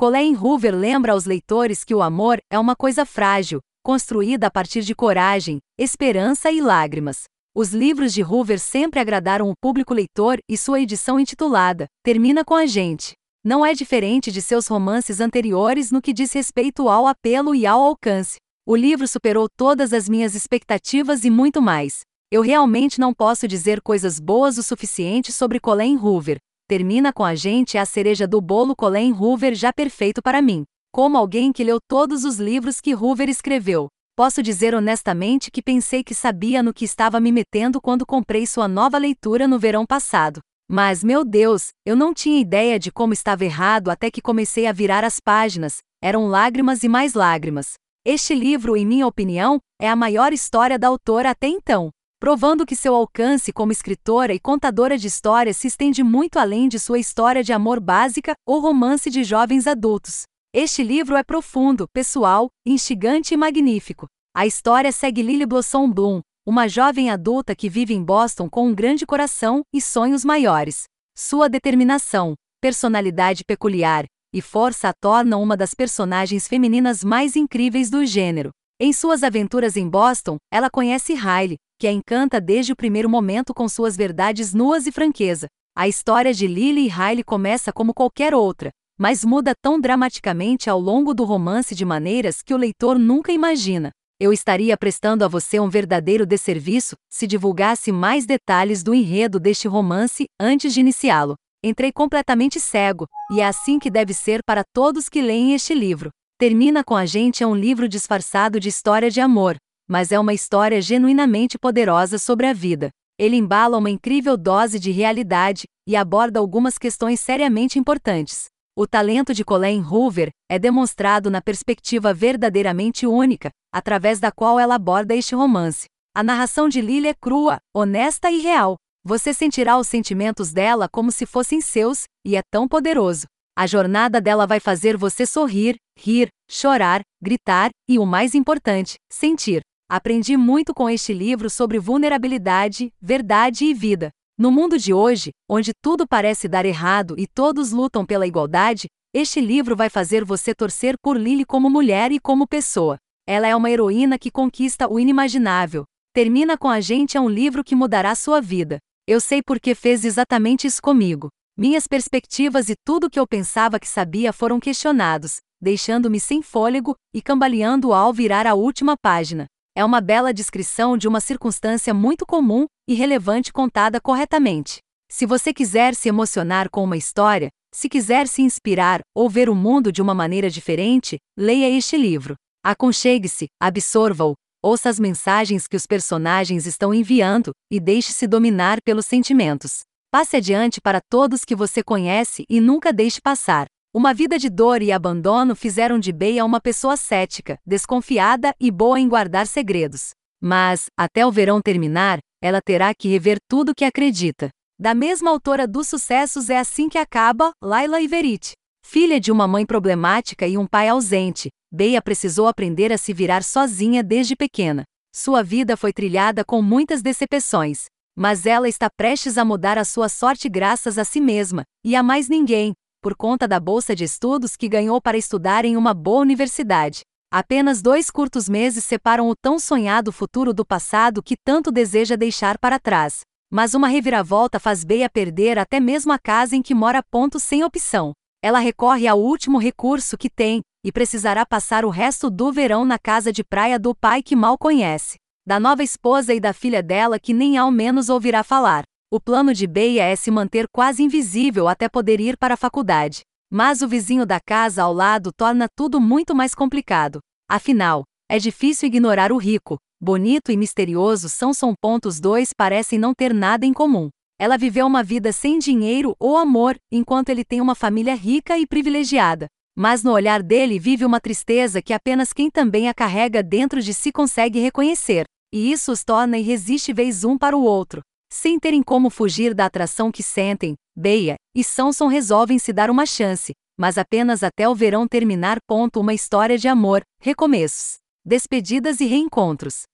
Colleen Hoover lembra aos leitores que o amor é uma coisa frágil, construída a partir de coragem, esperança e lágrimas. Os livros de Hoover sempre agradaram o público leitor e sua edição intitulada Termina com a Gente não é diferente de seus romances anteriores no que diz respeito ao apelo e ao alcance. O livro superou todas as minhas expectativas e muito mais. Eu realmente não posso dizer coisas boas o suficiente sobre Colleen Hoover. Termina com a gente a cereja do bolo Colleen Hoover já perfeito para mim. Como alguém que leu todos os livros que Hoover escreveu, posso dizer honestamente que pensei que sabia no que estava me metendo quando comprei sua nova leitura no verão passado. Mas, meu Deus, eu não tinha ideia de como estava errado até que comecei a virar as páginas, eram lágrimas e mais lágrimas. Este livro, em minha opinião, é a maior história da autora até então, provando que seu alcance como escritora e contadora de histórias se estende muito além de sua história de amor básica ou romance de jovens adultos. Este livro é profundo, pessoal, instigante e magnífico. A história segue Lily Blossom Bloom, uma jovem adulta que vive em Boston com um grande coração e sonhos maiores. Sua determinação, personalidade peculiar e força a tornam uma das personagens femininas mais incríveis do gênero. Em suas aventuras em Boston, ela conhece Riley, que a encanta desde o primeiro momento com suas verdades nuas e franqueza. A história de Lily e Riley começa como qualquer outra, mas muda tão dramaticamente ao longo do romance de maneiras que o leitor nunca imagina. Eu estaria prestando a você um verdadeiro desserviço se divulgasse mais detalhes do enredo deste romance antes de iniciá-lo. Entrei completamente cego, e é assim que deve ser para todos que leem este livro. Termina com a gente é um livro disfarçado de história de amor, mas é uma história genuinamente poderosa sobre a vida. Ele embala uma incrível dose de realidade e aborda algumas questões seriamente importantes. O talento de Colleen Hoover é demonstrado na perspectiva verdadeiramente única, através da qual ela aborda este romance. A narração de Lily é crua, honesta e real. Você sentirá os sentimentos dela como se fossem seus, e é tão poderoso. A jornada dela vai fazer você sorrir, rir, chorar, gritar e, o mais importante, sentir. Aprendi muito com este livro sobre vulnerabilidade, verdade e vida. No mundo de hoje, onde tudo parece dar errado e todos lutam pela igualdade, este livro vai fazer você torcer por Lily como mulher e como pessoa. Ela é uma heroína que conquista o inimaginável. Termina com a gente é um livro que mudará sua vida. Eu sei porque fez exatamente isso comigo. Minhas perspectivas e tudo que eu pensava que sabia foram questionados, deixando-me sem fôlego e cambaleando ao virar a última página é uma bela descrição de uma circunstância muito comum e relevante contada corretamente. Se você quiser se emocionar com uma história, se quiser se inspirar ou ver o mundo de uma maneira diferente, leia este livro. Aconchegue-se, absorva-o, ouça as mensagens que os personagens estão enviando e deixe-se dominar pelos sentimentos. Passe adiante para todos que você conhece e nunca deixe passar. Uma vida de dor e abandono fizeram de Beia uma pessoa cética, desconfiada e boa em guardar segredos. Mas, até o verão terminar, ela terá que rever tudo que acredita. Da mesma autora dos sucessos é assim que acaba Laila Iverite. Filha de uma mãe problemática e um pai ausente, Beia precisou aprender a se virar sozinha desde pequena. Sua vida foi trilhada com muitas decepções, mas ela está prestes a mudar a sua sorte graças a si mesma e a mais ninguém, por conta da bolsa de estudos que ganhou para estudar em uma boa universidade. Apenas dois curtos meses separam o tão sonhado futuro do passado que tanto deseja deixar para trás. Mas uma reviravolta faz Bea perder até mesmo a casa em que mora ponto sem opção. Ela recorre ao último recurso que tem, e precisará passar o resto do verão na casa de praia do pai que mal conhece, da nova esposa e da filha dela que nem ao menos ouvirá falar. O plano de Beia é se manter quase invisível até poder ir para a faculdade. Mas o vizinho da casa ao lado torna tudo muito mais complicado. Afinal, é difícil ignorar o rico, bonito e misterioso São São pontos dois parecem não ter nada em comum. Ela viveu uma vida sem dinheiro ou amor, enquanto ele tem uma família rica e privilegiada. Mas no olhar dele vive uma tristeza que apenas quem também a carrega dentro de si consegue reconhecer. E isso os torna irresistíveis um para o outro. Sem terem como fugir da atração que sentem, Beia e Sanson resolvem se dar uma chance, mas apenas até o verão terminar. Ponto uma história de amor, recomeços, despedidas e reencontros.